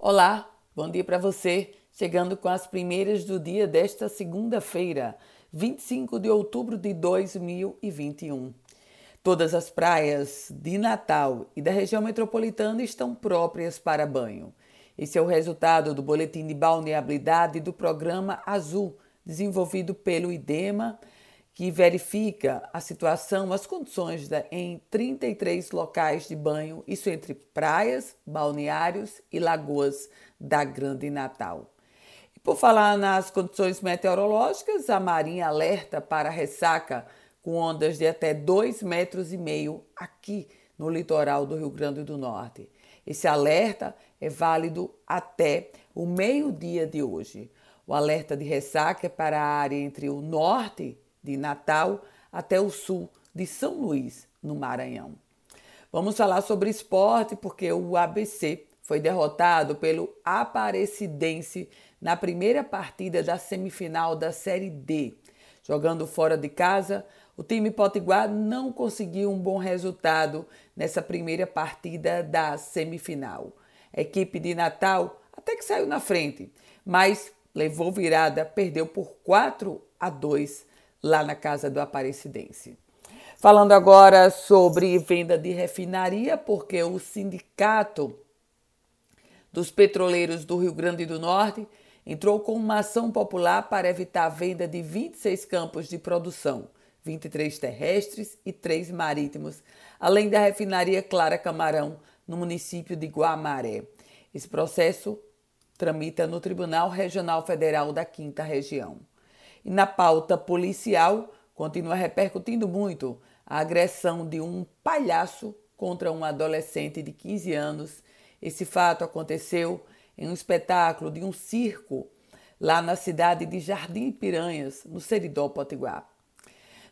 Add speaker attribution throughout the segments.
Speaker 1: Olá, bom dia para você. Chegando com as primeiras do dia desta segunda-feira, 25 de outubro de 2021. Todas as praias de Natal e da região metropolitana estão próprias para banho. Esse é o resultado do boletim de balneabilidade do programa Azul, desenvolvido pelo IDEMA que verifica a situação, as condições da, em 33 locais de banho, isso entre praias, balneários e lagoas da Grande Natal. E por falar nas condições meteorológicas, a Marinha alerta para ressaca com ondas de até 2,5 metros e meio aqui no litoral do Rio Grande do Norte. Esse alerta é válido até o meio-dia de hoje. O alerta de ressaca é para a área entre o norte de Natal até o sul de São Luís, no Maranhão. Vamos falar sobre esporte porque o ABC foi derrotado pelo Aparecidense na primeira partida da semifinal da Série D. Jogando fora de casa, o time potiguar não conseguiu um bom resultado nessa primeira partida da semifinal. A equipe de Natal até que saiu na frente, mas levou virada, perdeu por 4 a 2 lá na casa do Aparecidense. Falando agora sobre venda de refinaria, porque o sindicato dos petroleiros do Rio Grande do Norte entrou com uma ação popular para evitar a venda de 26 campos de produção, 23 terrestres e 3 marítimos, além da refinaria Clara Camarão, no município de Guamaré. Esse processo tramita no Tribunal Regional Federal da Quinta Região. E na pauta policial, continua repercutindo muito a agressão de um palhaço contra um adolescente de 15 anos. Esse fato aconteceu em um espetáculo de um circo lá na cidade de Jardim Piranhas, no Seridó Potiguar.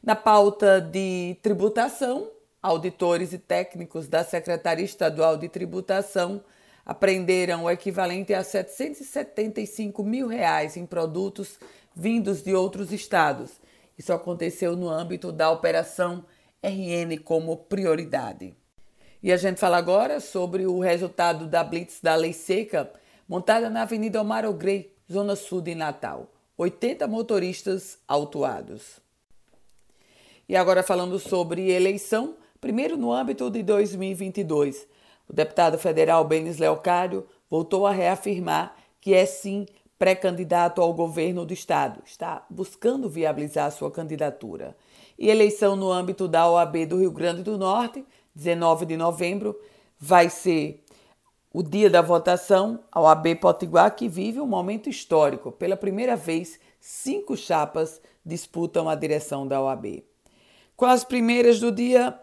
Speaker 1: Na pauta de tributação, auditores e técnicos da Secretaria Estadual de Tributação apreenderam o equivalente a 775 mil reais em produtos vindos de outros estados. Isso aconteceu no âmbito da Operação RN como prioridade. E a gente fala agora sobre o resultado da Blitz da Lei Seca, montada na Avenida Omar Ogrey, Zona Sul de Natal. 80 motoristas autuados. E agora falando sobre eleição, primeiro no âmbito de 2022. O deputado federal Benis Leocádio voltou a reafirmar que é sim pré-candidato ao governo do estado, está buscando viabilizar sua candidatura. E eleição no âmbito da OAB do Rio Grande do Norte, 19 de novembro, vai ser o dia da votação. A OAB Potiguar que vive um momento histórico. Pela primeira vez, cinco chapas disputam a direção da OAB. Com as primeiras do dia,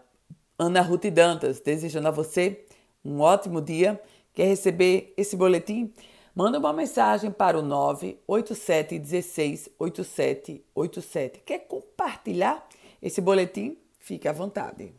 Speaker 1: Ana Ruth Dantas, desejando a você um ótimo dia. Quer receber esse boletim? Manda uma mensagem para o 987 16 8787. Quer compartilhar esse boletim? Fique à vontade.